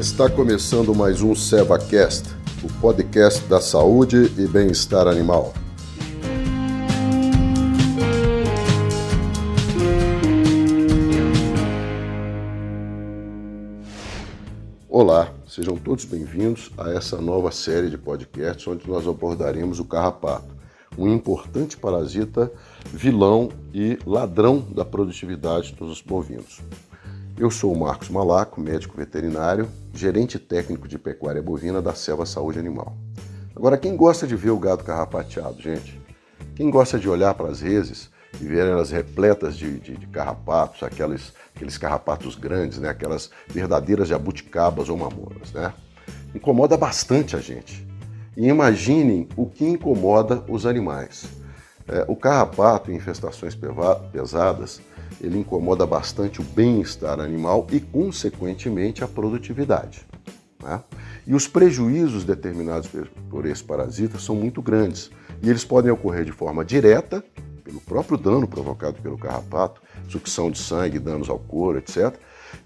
Está começando mais um SevaCast, o podcast da saúde e bem-estar animal. Olá, sejam todos bem-vindos a essa nova série de podcasts onde nós abordaremos o carrapato, um importante parasita, vilão e ladrão da produtividade dos bovinos. Eu sou o Marcos Malaco, médico veterinário, gerente técnico de pecuária bovina da Selva Saúde Animal. Agora, quem gosta de ver o gado carrapateado, gente? Quem gosta de olhar para as reses e ver elas repletas de, de, de carrapatos, aqueles, aqueles carrapatos grandes, né? aquelas verdadeiras jabuticabas ou mamonas, né? Incomoda bastante a gente. E imaginem o que incomoda os animais. É, o carrapato em infestações pesadas ele incomoda bastante o bem-estar animal e, consequentemente, a produtividade. Né? E os prejuízos determinados por esse parasita são muito grandes e eles podem ocorrer de forma direta, pelo próprio dano provocado pelo carrapato, sucção de sangue, danos ao couro, etc.,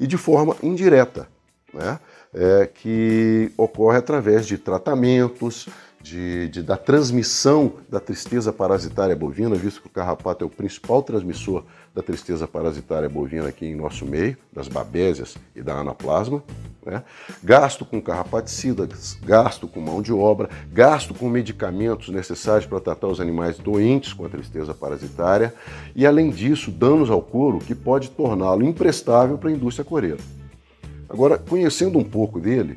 e de forma indireta, né? É, que ocorre através de tratamentos, de, de, da transmissão da tristeza parasitária bovina, visto que o carrapato é o principal transmissor da tristeza parasitária bovina aqui em nosso meio, das babésias e da anaplasma. Né? Gasto com carrapaticidas, gasto com mão de obra, gasto com medicamentos necessários para tratar os animais doentes com a tristeza parasitária e, além disso, danos ao couro que pode torná-lo imprestável para a indústria coreira. Agora, conhecendo um pouco dele,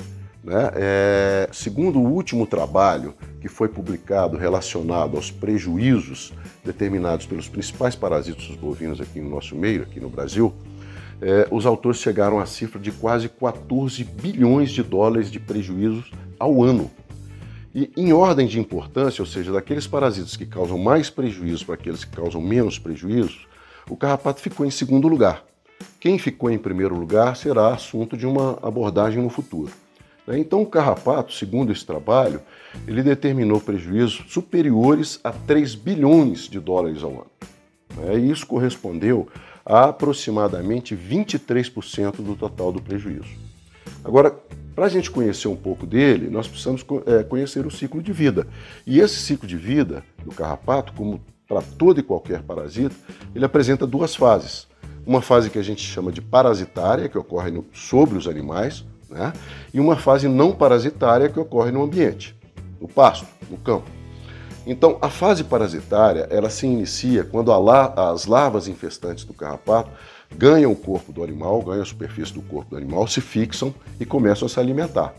né? É, segundo o último trabalho que foi publicado relacionado aos prejuízos determinados pelos principais parasitas bovinos aqui no nosso meio, aqui no Brasil, é, os autores chegaram à cifra de quase 14 bilhões de dólares de prejuízos ao ano. E em ordem de importância, ou seja, daqueles parasitas que causam mais prejuízos para aqueles que causam menos prejuízos, o carrapato ficou em segundo lugar. Quem ficou em primeiro lugar será assunto de uma abordagem no futuro. Né? Então, o carrapato, segundo esse trabalho, ele determinou prejuízos superiores a 3 bilhões de dólares ao ano. Né? E isso correspondeu a aproximadamente 23% do total do prejuízo. Agora, para a gente conhecer um pouco dele, nós precisamos é, conhecer o ciclo de vida. E esse ciclo de vida do carrapato, como para todo e qualquer parasita, ele apresenta duas fases. Uma fase que a gente chama de parasitária, que ocorre sobre os animais, né? e uma fase não parasitária que ocorre no ambiente, no pasto, no campo. Então, a fase parasitária ela se inicia quando la as larvas infestantes do carrapato ganham o corpo do animal, ganham a superfície do corpo do animal, se fixam e começam a se alimentar.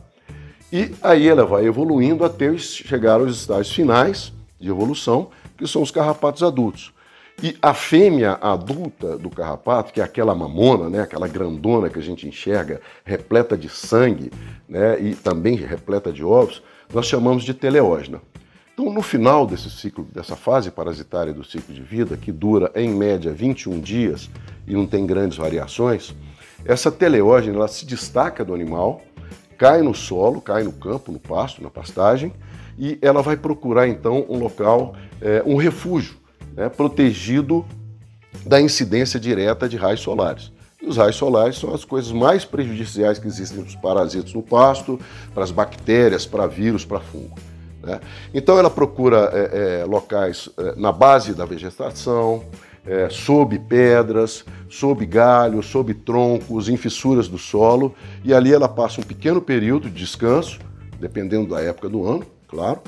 E aí ela vai evoluindo até chegar aos estágios finais de evolução, que são os carrapatos adultos. E a fêmea adulta do carrapato, que é aquela mamona, né, aquela grandona que a gente enxerga, repleta de sangue né, e também repleta de ovos, nós chamamos de teleógena. Então, no final desse ciclo, dessa fase parasitária do ciclo de vida, que dura em média 21 dias e não tem grandes variações, essa teleógena ela se destaca do animal, cai no solo, cai no campo, no pasto, na pastagem, e ela vai procurar então um local, é, um refúgio né, protegido da incidência direta de raios solares. E os raios solares são as coisas mais prejudiciais que existem para os parasitas no pasto, para as bactérias, para vírus, para fungo. Né? Então ela procura é, é, locais é, na base da vegetação, é, sob pedras, sob galhos, sob troncos, em fissuras do solo, e ali ela passa um pequeno período de descanso, dependendo da época do ano, claro,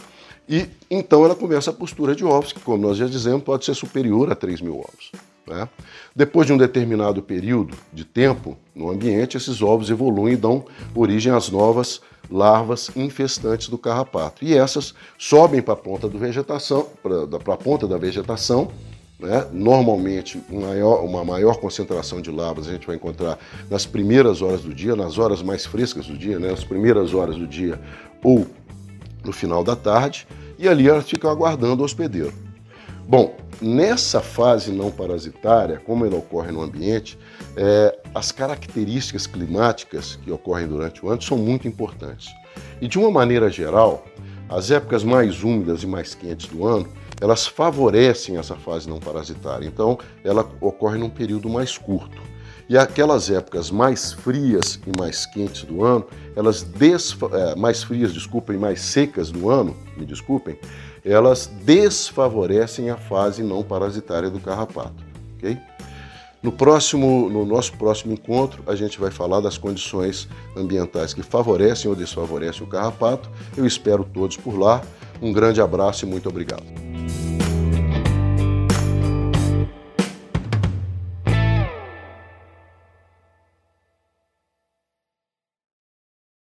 e então ela começa a postura de ovos, que, como nós já dizemos, pode ser superior a 3 mil ovos. Né? Depois de um determinado período de tempo no ambiente, esses ovos evoluem e dão origem às novas larvas infestantes do carrapato. E essas sobem para a ponta da vegetação, para a ponta da vegetação. Né? Normalmente, maior, uma maior concentração de larvas a gente vai encontrar nas primeiras horas do dia, nas horas mais frescas do dia, né? nas primeiras horas do dia ou no final da tarde e ali elas ficam aguardando o hospedeiro. Bom, nessa fase não parasitária, como ela ocorre no ambiente, é, as características climáticas que ocorrem durante o ano são muito importantes. E de uma maneira geral, as épocas mais úmidas e mais quentes do ano, elas favorecem essa fase não parasitária. Então, ela ocorre num período mais curto. E aquelas épocas mais frias e mais quentes do ano, elas desfa é, mais frias, desculpem, mais secas do ano, me desculpem, elas desfavorecem a fase não parasitária do carrapato, ok? No próximo, no nosso próximo encontro, a gente vai falar das condições ambientais que favorecem ou desfavorecem o carrapato. Eu espero todos por lá. Um grande abraço e muito obrigado.